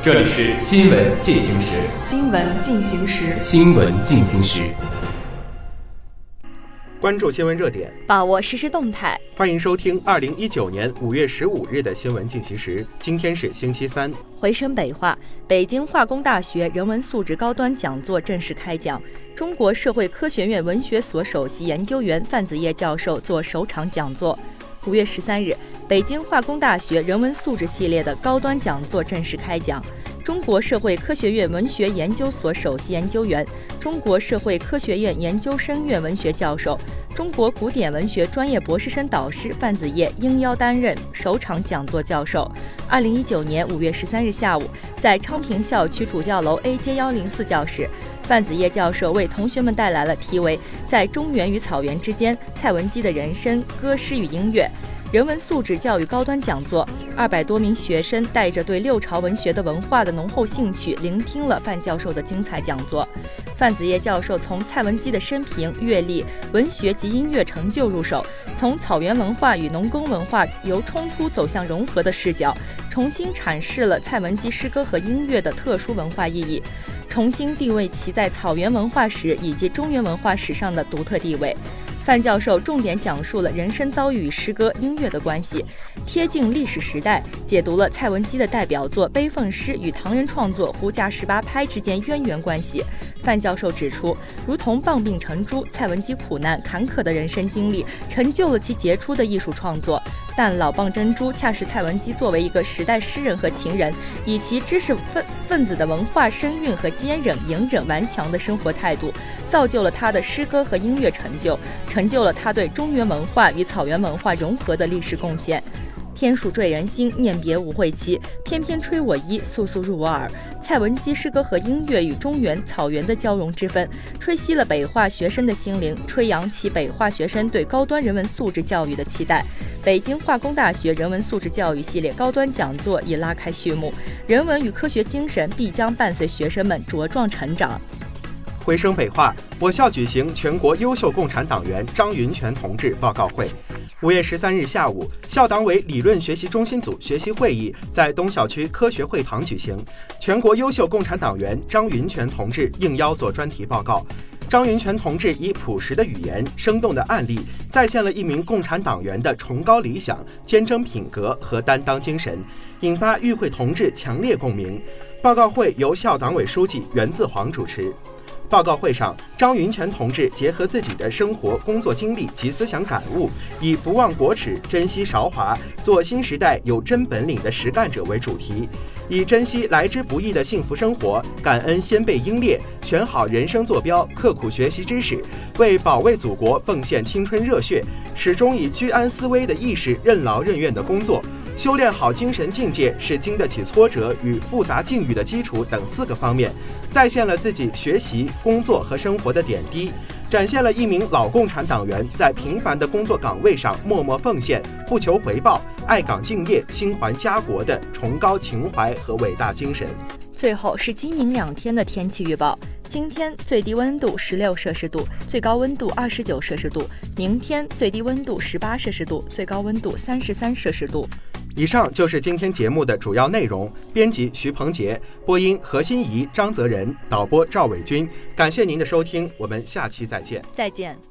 这里是新闻进行时。新闻进行时。新闻进行时。关注新闻热点，把握实时动态。欢迎收听二零一九年五月十五日的新闻进行时。今天是星期三。回声北化，北京化工大学人文素质高端讲座正式开讲。中国社会科学院文学所首席研究员范子叶教授做首场讲座。五月十三日，北京化工大学人文素质系列的高端讲座正式开讲。中国社会科学院文学研究所首席研究员、中国社会科学院研究生院文学教授、中国古典文学专业博士生导师范子烨应邀担任首场讲座教授。二零一九年五月十三日下午，在昌平校区主教楼 A 街幺零四教室，范子烨教授为同学们带来了题为《在中原与草原之间：蔡文姬的人生、歌诗与音乐》。人文素质教育高端讲座，二百多名学生带着对六朝文学的文化的浓厚兴趣，聆听了范教授的精彩讲座。范子烨教授从蔡文姬的生平、阅历、文学及音乐成就入手，从草原文化与农耕文化由冲突走向融合的视角，重新阐释了蔡文姬诗歌和音乐的特殊文化意义，重新定位其在草原文化史以及中原文化史上的独特地位。范教授重点讲述了人生遭遇与诗歌、音乐的关系，贴近历史时代，解读了蔡文姬的代表作《悲愤诗》与唐人创作《胡笳十八拍》之间渊源关系。范教授指出，如同棒病成珠，蔡文姬苦难坎坷的人生经历成就了其杰出的艺术创作。但老蚌珍珠恰是蔡文姬作为一个时代诗人和情人，以其知识分分子的文化身韵和坚韧、隐忍、顽强的生活态度，造就了他的诗歌和音乐成就，成就了他对中原文化与草原文化融合的历史贡献。天数坠人心，念别无会期。翩翩吹我衣，簌簌入我耳。蔡文姬诗歌和音乐与中原草原的交融之分，吹熄了北化学生的心灵，吹扬起北化学生对高端人文素质教育的期待。北京化工大学人文素质教育系列高端讲座已拉开序幕，人文与科学精神必将伴随学生们茁壮成长。回声北化，我校举行全国优秀共产党员张云泉同志报告会。五月十三日下午，校党委理论学习中心组学习会议在东校区科学会堂举行。全国优秀共产党员张云泉同志应邀做专题报告。张云泉同志以朴实的语言、生动的案例，再现了一名共产党员的崇高理想、坚贞品格和担当精神，引发与会同志强烈共鸣。报告会由校党委书记袁自煌主持。报告会上，张云泉同志结合自己的生活、工作经历及思想感悟，以“不忘国耻，珍惜韶华，做新时代有真本领的实干者”为主题，以珍惜来之不易的幸福生活，感恩先辈英烈，选好人生坐标，刻苦学习知识，为保卫祖国奉献青春热血，始终以居安思危的意识，任劳任怨的工作。修炼好精神境界是经得起挫折与复杂境遇的基础等四个方面，再现了自己学习、工作和生活的点滴，展现了一名老共产党员在平凡的工作岗位上默默奉献、不求回报、爱岗敬业、心怀家国的崇高情怀和伟大精神。最后是今明两天的天气预报：今天最低温度十六摄氏度，最高温度二十九摄氏度；明天最低温度十八摄氏度，最高温度三十三摄氏度。以上就是今天节目的主要内容。编辑徐鹏杰，播音何心怡、张泽仁，导播赵伟军。感谢您的收听，我们下期再见。再见。